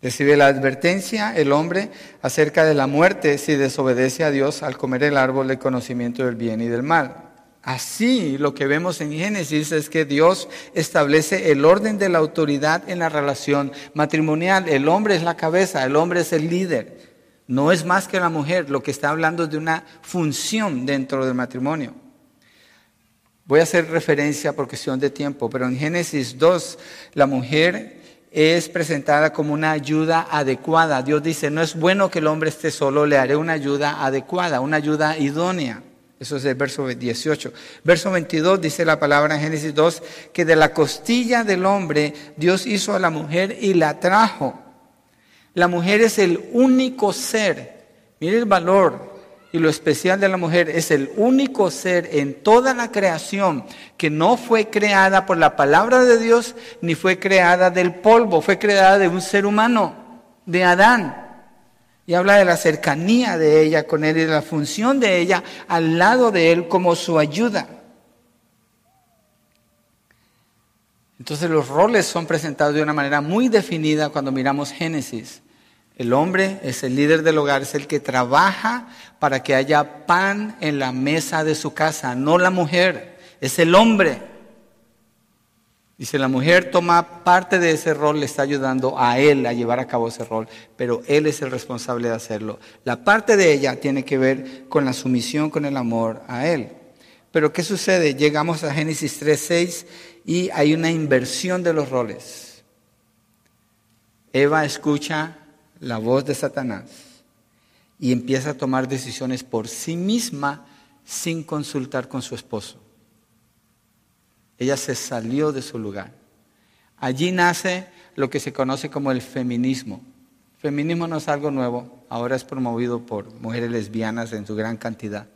Recibe la advertencia el hombre acerca de la muerte si desobedece a Dios al comer el árbol del conocimiento del bien y del mal. Así lo que vemos en Génesis es que Dios establece el orden de la autoridad en la relación matrimonial. El hombre es la cabeza, el hombre es el líder. No es más que la mujer, lo que está hablando de una función dentro del matrimonio. Voy a hacer referencia por cuestión de tiempo, pero en Génesis 2 la mujer es presentada como una ayuda adecuada. Dios dice, no es bueno que el hombre esté solo, le haré una ayuda adecuada, una ayuda idónea. Eso es el verso 18. Verso 22 dice la palabra en Génesis 2 que de la costilla del hombre Dios hizo a la mujer y la trajo. La mujer es el único ser. Mire el valor y lo especial de la mujer es el único ser en toda la creación que no fue creada por la palabra de Dios ni fue creada del polvo, fue creada de un ser humano, de Adán. Y habla de la cercanía de ella con él y de la función de ella al lado de él como su ayuda. Entonces los roles son presentados de una manera muy definida cuando miramos Génesis. El hombre es el líder del hogar, es el que trabaja para que haya pan en la mesa de su casa, no la mujer, es el hombre. Y si la mujer toma parte de ese rol, le está ayudando a él a llevar a cabo ese rol, pero él es el responsable de hacerlo. La parte de ella tiene que ver con la sumisión, con el amor a él. Pero ¿qué sucede? Llegamos a Génesis 3.6 y hay una inversión de los roles. Eva escucha la voz de Satanás y empieza a tomar decisiones por sí misma sin consultar con su esposo. Ella se salió de su lugar. Allí nace lo que se conoce como el feminismo. feminismo no es algo nuevo, ahora es promovido por mujeres lesbianas en su gran cantidad,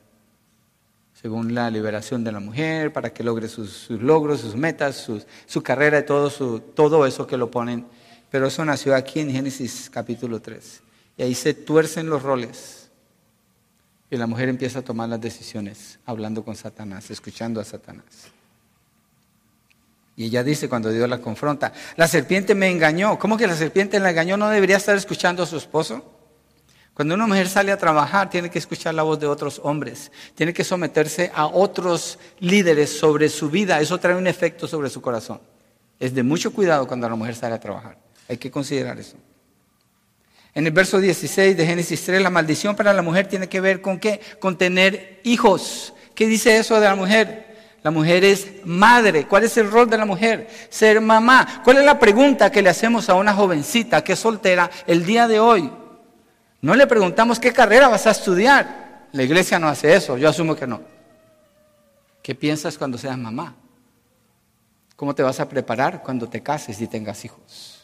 según la liberación de la mujer, para que logre sus, logros, sus metas, su carrera y todo, eso que lo ponen pero eso nació aquí en Génesis capítulo 3. Y ahí se tuercen los roles. Y la mujer empieza a tomar las decisiones, hablando con Satanás, escuchando a Satanás. Y ella dice cuando Dios la confronta, la serpiente me engañó. ¿Cómo que la serpiente la engañó? ¿No debería estar escuchando a su esposo? Cuando una mujer sale a trabajar, tiene que escuchar la voz de otros hombres, tiene que someterse a otros líderes sobre su vida. Eso trae un efecto sobre su corazón. Es de mucho cuidado cuando la mujer sale a trabajar. Hay que considerar eso. En el verso 16 de Génesis 3, la maldición para la mujer tiene que ver con qué? Con tener hijos. ¿Qué dice eso de la mujer? La mujer es madre. ¿Cuál es el rol de la mujer? Ser mamá. ¿Cuál es la pregunta que le hacemos a una jovencita que es soltera el día de hoy? No le preguntamos qué carrera vas a estudiar. La iglesia no hace eso, yo asumo que no. ¿Qué piensas cuando seas mamá? ¿Cómo te vas a preparar cuando te cases y tengas hijos?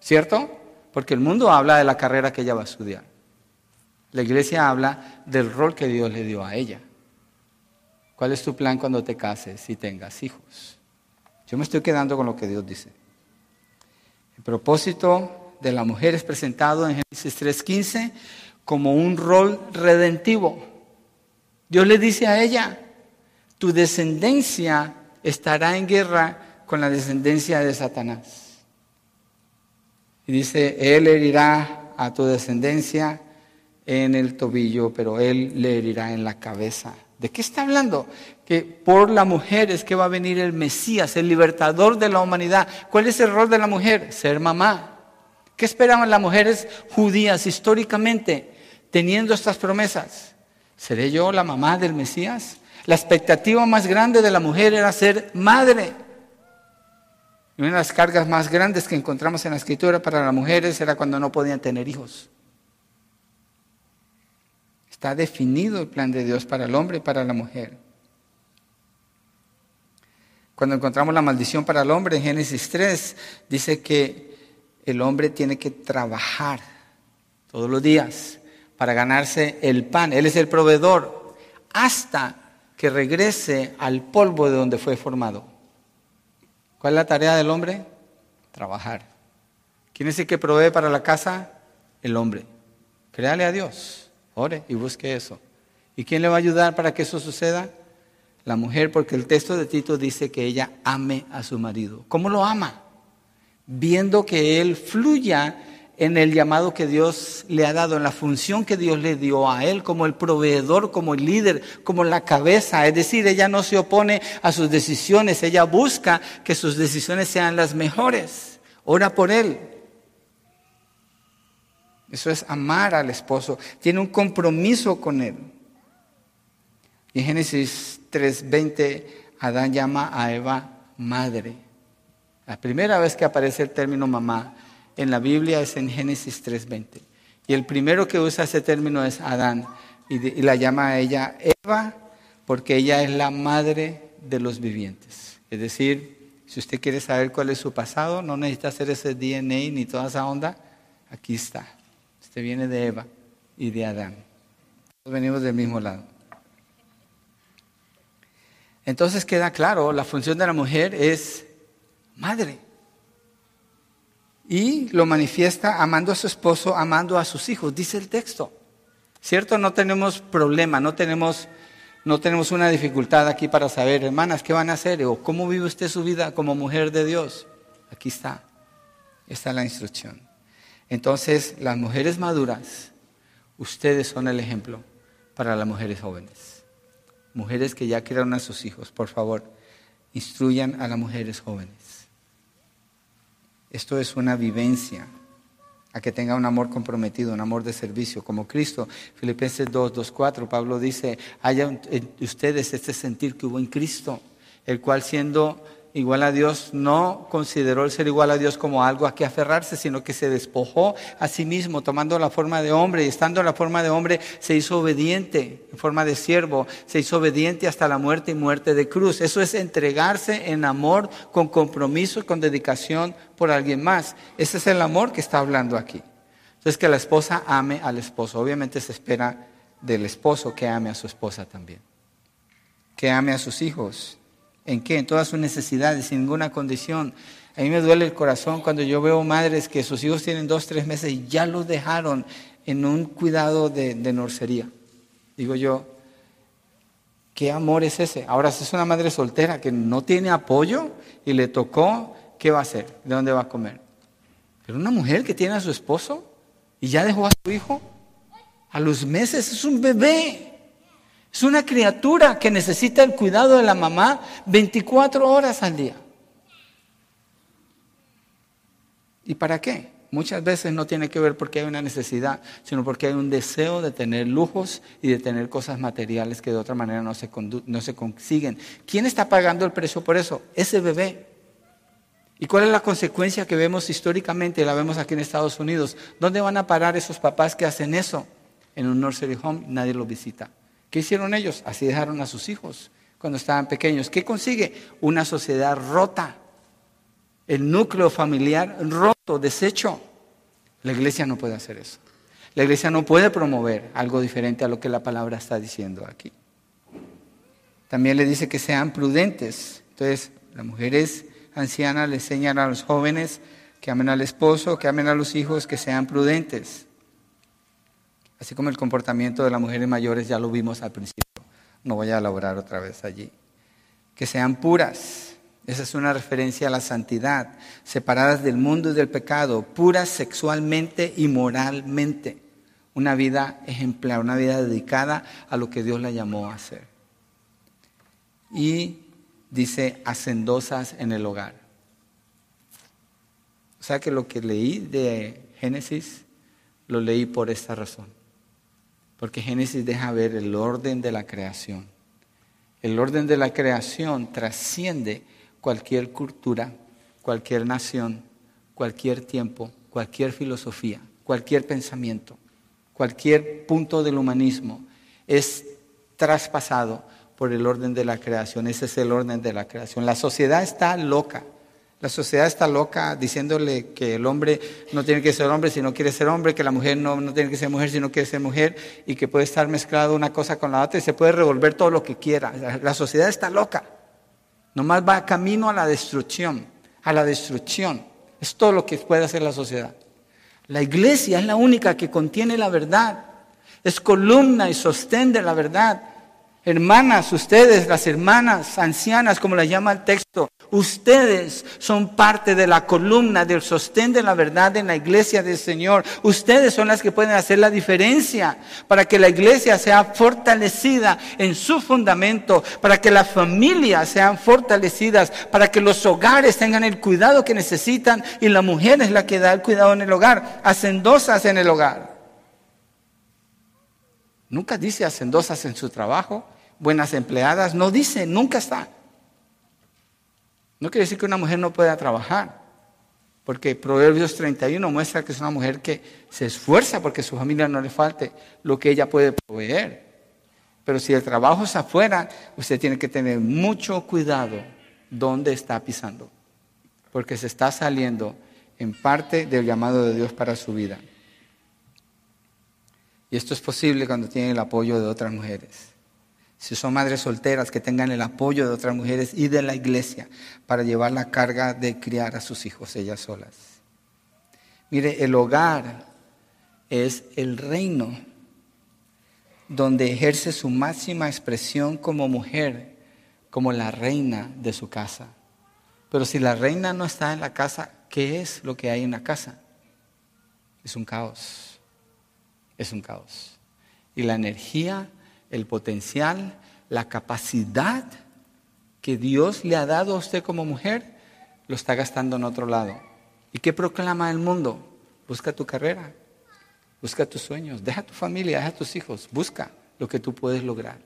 ¿Cierto? Porque el mundo habla de la carrera que ella va a estudiar. La iglesia habla del rol que Dios le dio a ella. ¿Cuál es tu plan cuando te cases y tengas hijos? Yo me estoy quedando con lo que Dios dice. El propósito de la mujer es presentado en Génesis 3.15 como un rol redentivo. Dios le dice a ella, tu descendencia estará en guerra con la descendencia de Satanás. Y dice, Él herirá a tu descendencia en el tobillo, pero Él le herirá en la cabeza. ¿De qué está hablando? Que por la mujer es que va a venir el Mesías, el libertador de la humanidad. ¿Cuál es el rol de la mujer? Ser mamá. ¿Qué esperaban las mujeres judías históricamente teniendo estas promesas? ¿Seré yo la mamá del Mesías? La expectativa más grande de la mujer era ser madre. Una de las cargas más grandes que encontramos en la escritura para las mujeres era cuando no podían tener hijos. Está definido el plan de Dios para el hombre y para la mujer. Cuando encontramos la maldición para el hombre en Génesis 3, dice que el hombre tiene que trabajar todos los días para ganarse el pan. Él es el proveedor hasta que regrese al polvo de donde fue formado. ¿Cuál es la tarea del hombre? Trabajar. ¿Quién es el que provee para la casa? El hombre. Créale a Dios, ore y busque eso. ¿Y quién le va a ayudar para que eso suceda? La mujer, porque el texto de Tito dice que ella ame a su marido. ¿Cómo lo ama? Viendo que él fluya en el llamado que Dios le ha dado, en la función que Dios le dio a él como el proveedor, como el líder, como la cabeza. Es decir, ella no se opone a sus decisiones, ella busca que sus decisiones sean las mejores. Ora por él. Eso es amar al esposo. Tiene un compromiso con él. Y en Génesis 3:20, Adán llama a Eva madre. La primera vez que aparece el término mamá en la Biblia es en Génesis 3.20. Y el primero que usa ese término es Adán y, la llama a ella Eva porque ella es la madre de los vivientes. Es decir, si usted quiere saber cuál es su pasado, no necesita hacer ese DNA ni toda esa onda, aquí está. Usted viene de Eva y de Adán. Venimos del mismo lado. Entonces queda claro, la función de la mujer es madre y lo manifiesta amando a su esposo, amando a sus hijos, dice el texto. ¿Cierto? No tenemos problema, no tenemos, no tenemos una dificultad aquí para saber, hermanas, ¿qué van a hacer? O cómo vive usted su vida como mujer de Dios. Aquí está, está la instrucción. Entonces, las mujeres maduras, ustedes son el ejemplo para las mujeres jóvenes. Mujeres que ya criaron a sus hijos, por favor, instruyan a las mujeres jóvenes. Esto es una vivencia, a que tenga un amor comprometido, un amor de servicio, como Cristo. Filipenses 2, 2, 4, Pablo dice, haya en ustedes este sentir que hubo en Cristo, el cual siendo igual a Dios, no consideró el ser igual a Dios como algo a que aferrarse, sino que se despojó a sí mismo, tomando la forma de hombre, y estando en la forma de hombre, se hizo obediente, en forma de siervo, se hizo obediente hasta la muerte y muerte de cruz. Eso es entregarse en amor, con compromiso y con dedicación por alguien más. Ese es el amor que está hablando aquí. Entonces, que la esposa ame al esposo. Obviamente se espera del esposo que ame a su esposa también, que ame a sus hijos ¿En qué? En todas sus necesidades, sin ninguna condición. A mí me duele el corazón cuando yo veo madres que sus hijos tienen dos, tres meses y ya los dejaron en un cuidado de, de norcería. Digo yo, ¿qué amor es ese? Ahora, si es una madre soltera que no tiene apoyo y le tocó, ¿qué va a hacer? ¿De dónde va a comer? Pero una mujer que tiene a su esposo y ya dejó a su hijo, a los meses es un bebé. Es una criatura que necesita el cuidado de la mamá 24 horas al día. ¿Y para qué? Muchas veces no tiene que ver porque hay una necesidad, sino porque hay un deseo de tener lujos y de tener cosas materiales que de otra manera no se, consiguen. ¿Quién está pagando el precio por eso? Ese bebé. ¿Y cuál es la consecuencia que vemos históricamente? La vemos aquí en Estados Unidos. ¿Dónde van a parar esos papás que hacen eso? En un nursery home, nadie lo visita. ¿Qué hicieron ellos? Así dejaron a sus hijos cuando estaban pequeños. ¿Qué consigue? Una sociedad rota. El núcleo familiar roto, deshecho. La iglesia no puede hacer eso. La iglesia no puede promover algo diferente a lo que la palabra está diciendo aquí. También le dice que sean prudentes. Entonces, las mujeres ancianas le enseñan a los jóvenes que amen al esposo, que amen a los hijos, que sean prudentes. Así como el comportamiento de las mujeres mayores ya lo vimos al principio. No voy a elaborar otra vez allí. Que sean puras. Esa es una referencia a la santidad. Separadas del mundo y del pecado. Puras sexualmente y moralmente. Una vida ejemplar, una vida dedicada a lo que Dios la llamó a hacer. Y dice hacendosas en el hogar. O sea que lo que leí de Génesis lo leí por esta razón. Porque Génesis deja ver el orden de la creación. El orden de la creación trasciende cualquier cultura, cualquier nación, cualquier tiempo, cualquier filosofía, cualquier pensamiento, cualquier punto del humanismo. Es traspasado por el orden de la creación. Ese es el orden de la creación. La sociedad está loca. La sociedad está loca diciéndole que el hombre no tiene que ser hombre si no quiere ser hombre, que la mujer no, no tiene que ser mujer si no quiere ser mujer y que puede estar mezclado una cosa con la otra y se puede revolver todo lo que quiera. La sociedad está loca. Nomás va camino a la destrucción, a la destrucción. Es todo lo que puede hacer la sociedad. La iglesia es la única que contiene la verdad. Es columna y sostén de la verdad. Hermanas, ustedes, las hermanas ancianas, como las llama el texto, ustedes son parte de la columna del sostén de la verdad en la iglesia del Señor. Ustedes son las que pueden hacer la diferencia para que la iglesia sea fortalecida en su fundamento, para que las familias sean fortalecidas, para que los hogares tengan el cuidado que necesitan y la mujer es la que da el cuidado en el hogar, hacendosas en el hogar. Nunca dice hacendosas en su trabajo, buenas empleadas, no dice, nunca está. No quiere decir que una mujer no pueda trabajar, porque Proverbios 31 muestra que es una mujer que se esfuerza porque a su familia no le falte lo que ella puede proveer. Pero si el trabajo es afuera, usted tiene que tener mucho cuidado dónde está pisando, porque se está saliendo en parte del llamado de Dios para su vida. Y esto es posible cuando tienen el apoyo de otras mujeres. Si son madres solteras, que tengan el apoyo de otras mujeres y de la iglesia para llevar la carga de criar a sus hijos ellas solas. Mire, el hogar es el reino donde ejerce su máxima expresión como mujer, como la reina de su casa. Pero si la reina no está en la casa, ¿qué es lo que hay en la casa? Es un caos es un caos. Y la energía, el potencial, la capacidad que Dios le ha dado a usted como mujer, lo está gastando en otro lado. ¿Y qué proclama el mundo? Busca tu carrera, busca tus sueños, deja tu familia, deja tus hijos, busca lo que tú puedes lograr.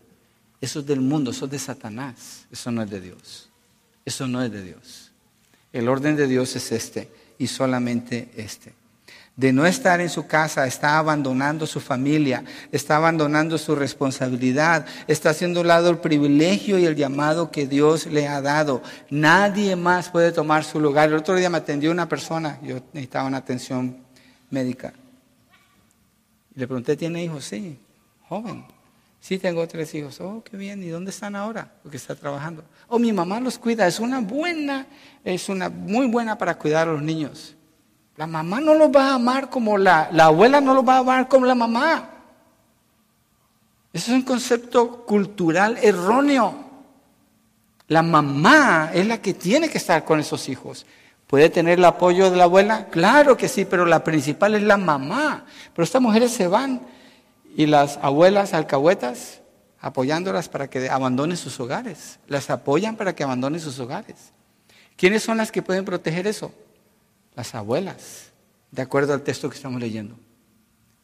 Eso es del mundo, eso es de Satanás, eso no es de Dios. Eso no es de Dios. El orden de Dios es este y solamente este de no estar en su casa, está abandonando su familia, está abandonando su responsabilidad, está haciendo lado el privilegio y el llamado que Dios le ha dado. Nadie más puede tomar su lugar. El otro día me atendió una persona, yo necesitaba una atención médica. Le pregunté, ¿tiene hijos? Sí, joven. Sí, tengo tres hijos. Oh, qué bien. ¿Y dónde están ahora? Porque está trabajando. Oh, mi mamá los cuida. Es una buena, es una muy buena para cuidar a los niños. La mamá no los va a amar como la, la abuela no los va a amar como la mamá. Eso es un concepto cultural erróneo. La mamá es la que tiene que estar con esos hijos. ¿Puede tener el apoyo de la abuela? Claro que sí, pero la principal es la mamá. Pero estas mujeres se van y las abuelas alcahuetas apoyándolas para que abandonen sus hogares. Las apoyan para que abandonen sus hogares. ¿Quiénes son las que pueden proteger eso? Las abuelas, de acuerdo al texto que estamos leyendo,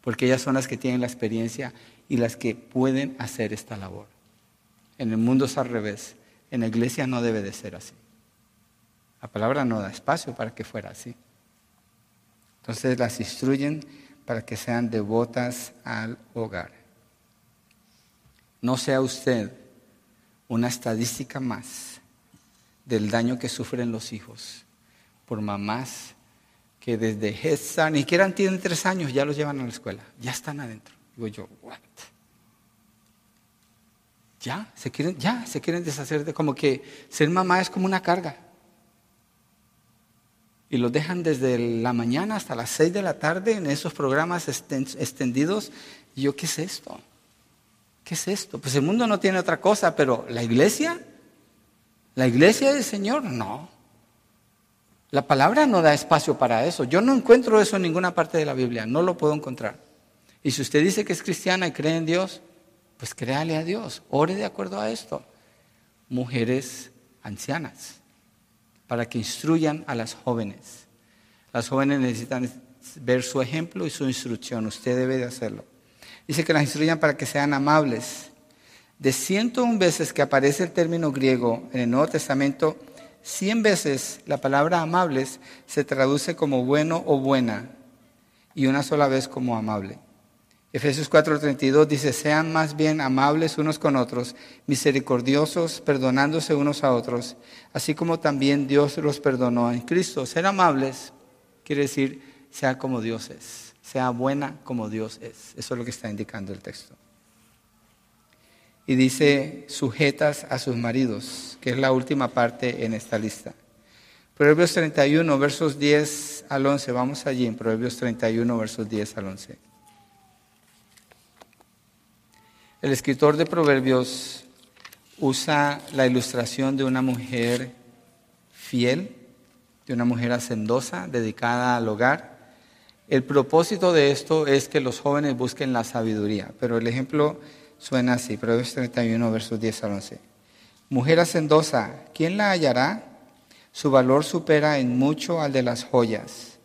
porque ellas son las que tienen la experiencia y las que pueden hacer esta labor. En el mundo es al revés, en la iglesia no debe de ser así. La palabra no da espacio para que fuera así. Entonces las instruyen para que sean devotas al hogar. No sea usted una estadística más del daño que sufren los hijos por mamás que desde Hesa, ni siquiera tienen tres años, ya los llevan a la escuela, ya están adentro. Digo yo, ¿what? Ya, se quieren, ya, se quieren deshacer de como que ser mamá es como una carga. Y los dejan desde la mañana hasta las seis de la tarde en esos programas extendidos. Y yo, ¿qué es esto? ¿Qué es esto? Pues el mundo no tiene otra cosa, pero la iglesia, la iglesia del Señor, no. La palabra no da espacio para eso. Yo no encuentro eso en ninguna parte de la Biblia, no lo puedo encontrar. Y si usted dice que es cristiana y cree en Dios, pues créale a Dios, ore de acuerdo a esto. Mujeres ancianas, para que instruyan a las jóvenes. Las jóvenes necesitan ver su ejemplo y su instrucción, usted debe de hacerlo. Dice que las instruyan para que sean amables. De 101 veces que aparece el término griego en el Nuevo Testamento, Cien veces la palabra amables se traduce como bueno o buena y una sola vez como amable. Efesios 4:32 dice, sean más bien amables unos con otros, misericordiosos, perdonándose unos a otros, así como también Dios los perdonó en Cristo. Ser amables quiere decir, sea como Dios es, sea buena como Dios es. Eso es lo que está indicando el texto. Y dice, sujetas a sus maridos, que es la última parte en esta lista. Proverbios 31, versos 10 al 11, vamos allí en Proverbios 31, versos 10 al 11. El escritor de Proverbios usa la ilustración de una mujer fiel, de una mujer hacendosa, dedicada al hogar. El propósito de esto es que los jóvenes busquen la sabiduría, pero el ejemplo suena así, Proverbios 31, versos 10 al 11. Mujer hacendosa, ¿quién la hallará? Su valor supera en mucho al de las joyas.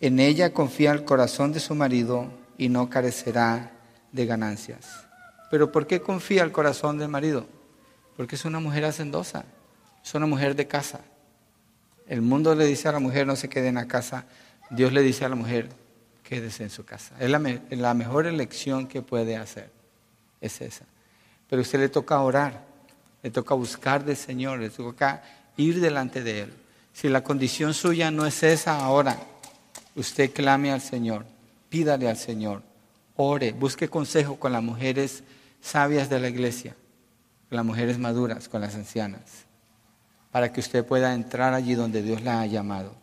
En ella confía el corazón de su marido y no carecerá de ganancias. Pero ¿por qué confía el corazón del marido? Porque es una mujer hacendosa, es una mujer de casa. El mundo le dice a la mujer no se quede en la casa, Dios le dice a la mujer quédese en su casa. Es la, la mejor elección que puede hacer, es esa. Pero a usted le toca orar, le toca buscar del Señor, le toca ir delante de Él. Si la condición suya no es esa ahora, usted clame al Señor, pídale al Señor, ore, busque consejo con las mujeres sabias de la iglesia, con las mujeres maduras, con las ancianas, para que usted pueda entrar allí donde Dios la ha llamado.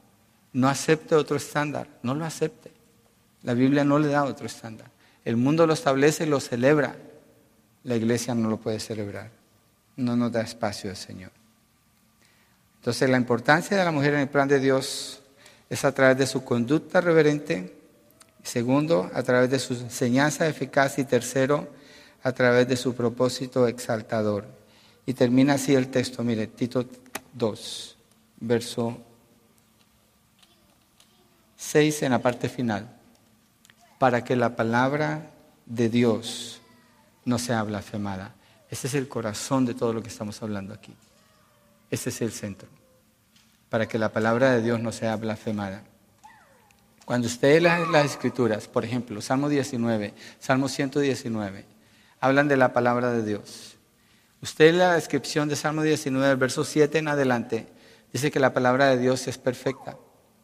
No acepte otro estándar, no lo acepte. La Biblia no le da otro estándar. El mundo lo establece y lo celebra. La iglesia no lo puede celebrar. No nos da espacio el Señor. Entonces la importancia de la mujer en el plan de Dios es a través de su conducta reverente, segundo, a través de su enseñanza eficaz y tercero, a través de su propósito exaltador. Y termina así el texto, mire, Tito 2, verso 6 en la parte final, para que la palabra de Dios no sea blasfemada. Ese es el corazón de todo lo que estamos hablando aquí. Ese es el centro, para que la palabra de Dios no sea blasfemada. Cuando usted lee las escrituras, por ejemplo, Salmo 19, Salmo 119, hablan de la palabra de Dios. Usted la descripción de Salmo 19, verso 7 en adelante, dice que la palabra de Dios es perfecta,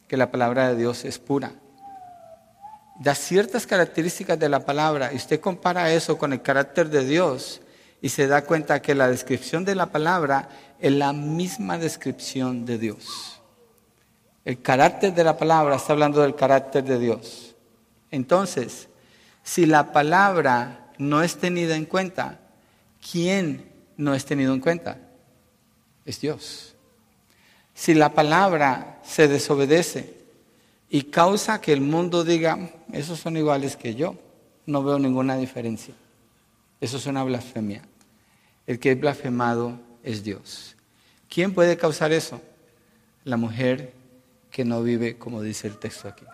que la palabra de Dios es pura. Da ciertas características de la palabra y usted compara eso con el carácter de Dios y se da cuenta que la descripción de la palabra es la misma descripción de Dios. El carácter de la palabra está hablando del carácter de Dios. Entonces, si la palabra no es tenida en cuenta. ¿Quién no es tenido en cuenta? Es Dios. Si la palabra se desobedece y causa que el mundo diga, esos son iguales que yo, no veo ninguna diferencia. Eso es una blasfemia. El que es blasfemado es Dios. ¿Quién puede causar eso? La mujer que no vive como dice el texto aquí.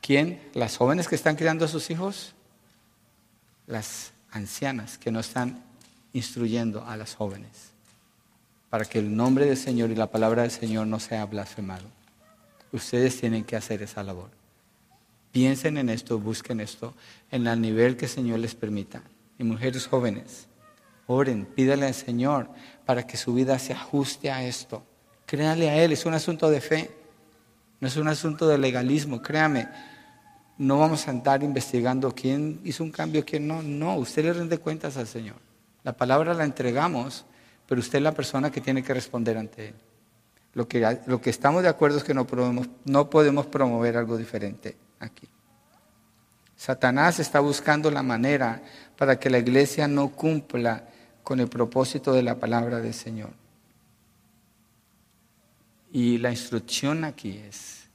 ¿Quién? ¿Las jóvenes que están criando a sus hijos? las ancianas que no están instruyendo a las jóvenes para que el nombre del Señor y la palabra del Señor no sea blasfemado. Ustedes tienen que hacer esa labor. Piensen en esto, busquen esto en el nivel que el Señor les permita. Y mujeres jóvenes, oren, pídale al Señor para que su vida se ajuste a esto. Créale a Él, es un asunto de fe, no es un asunto de legalismo, créame no vamos a andar investigando quién hizo un cambio, quién no. No, usted le rinde cuentas al Señor. La palabra la entregamos, pero usted es la persona que tiene que responder ante Él. Lo que, lo que estamos de acuerdo es que no podemos, no podemos promover algo diferente aquí. Satanás está buscando la manera para que la iglesia no cumpla con el propósito de la palabra del Señor. Y la instrucción aquí es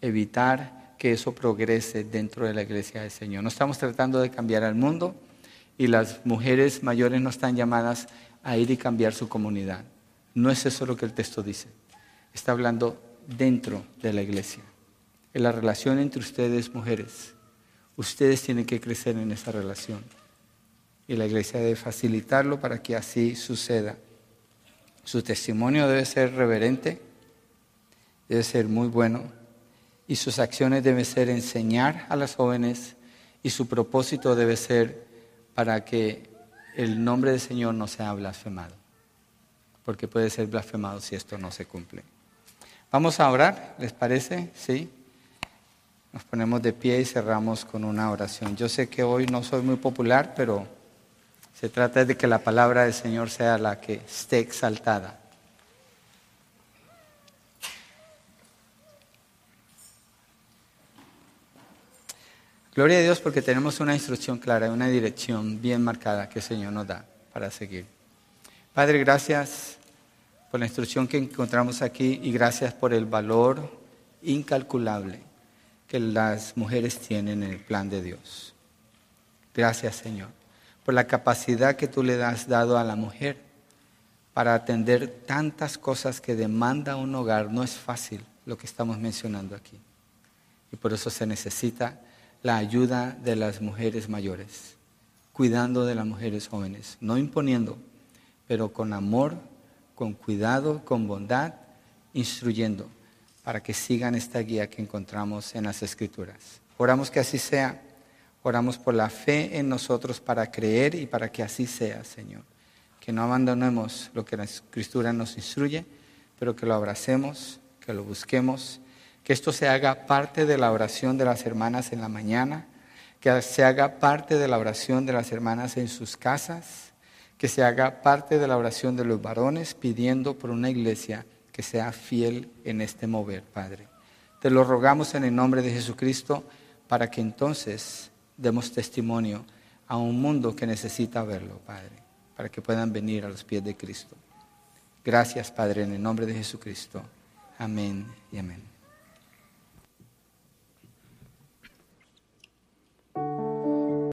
evitar que eso progrese dentro de la iglesia del Señor. No estamos tratando de cambiar al mundo y las mujeres mayores no están llamadas a ir y cambiar su comunidad. No es eso lo que el texto dice. Está hablando dentro de la iglesia. En la relación entre ustedes, mujeres. Ustedes tienen que crecer en esa relación. Y la iglesia debe facilitarlo para que así suceda. Su testimonio debe ser reverente, debe ser muy bueno y sus acciones deben ser enseñar a las jóvenes y su propósito debe ser para que el nombre del Señor no sea blasfemado, porque puede ser blasfemado si esto no se cumple. Vamos a orar, ¿les parece? Sí. Nos ponemos de pie y cerramos con una oración. Yo sé que hoy no soy muy popular, pero se trata de que la palabra del Señor sea la que esté exaltada. Gloria a Dios porque tenemos una instrucción clara, una dirección bien marcada que el Señor nos da para seguir. Padre, gracias por la instrucción que encontramos aquí y gracias por el valor incalculable que las mujeres tienen en el plan de Dios. Gracias Señor por la capacidad que tú le has dado a la mujer para atender tantas cosas que demanda un hogar. No es fácil lo que estamos mencionando aquí. Y por eso se necesita la ayuda de las mujeres mayores, cuidando de las mujeres jóvenes, no imponiendo, pero con amor con cuidado, con bondad, instruyendo para que sigan esta guía que encontramos en las Escrituras. Oramos que así sea. Oramos por la fe en nosotros para creer y para que así sea, Señor. Que no abandonemos lo que la Escritura nos instruye, pero que lo abracemos, que lo busquemos, que esto se haga parte de la oración de las hermanas en la mañana, que se haga parte de la oración de las hermanas en sus casas, que se haga parte de la oración de los varones pidiendo por una iglesia que sea fiel en este mover, Padre. Te lo rogamos en el nombre de Jesucristo para que entonces demos testimonio a un mundo que necesita verlo, Padre, para que puedan venir a los pies de Cristo. Gracias, Padre, en el nombre de Jesucristo. Amén y amén.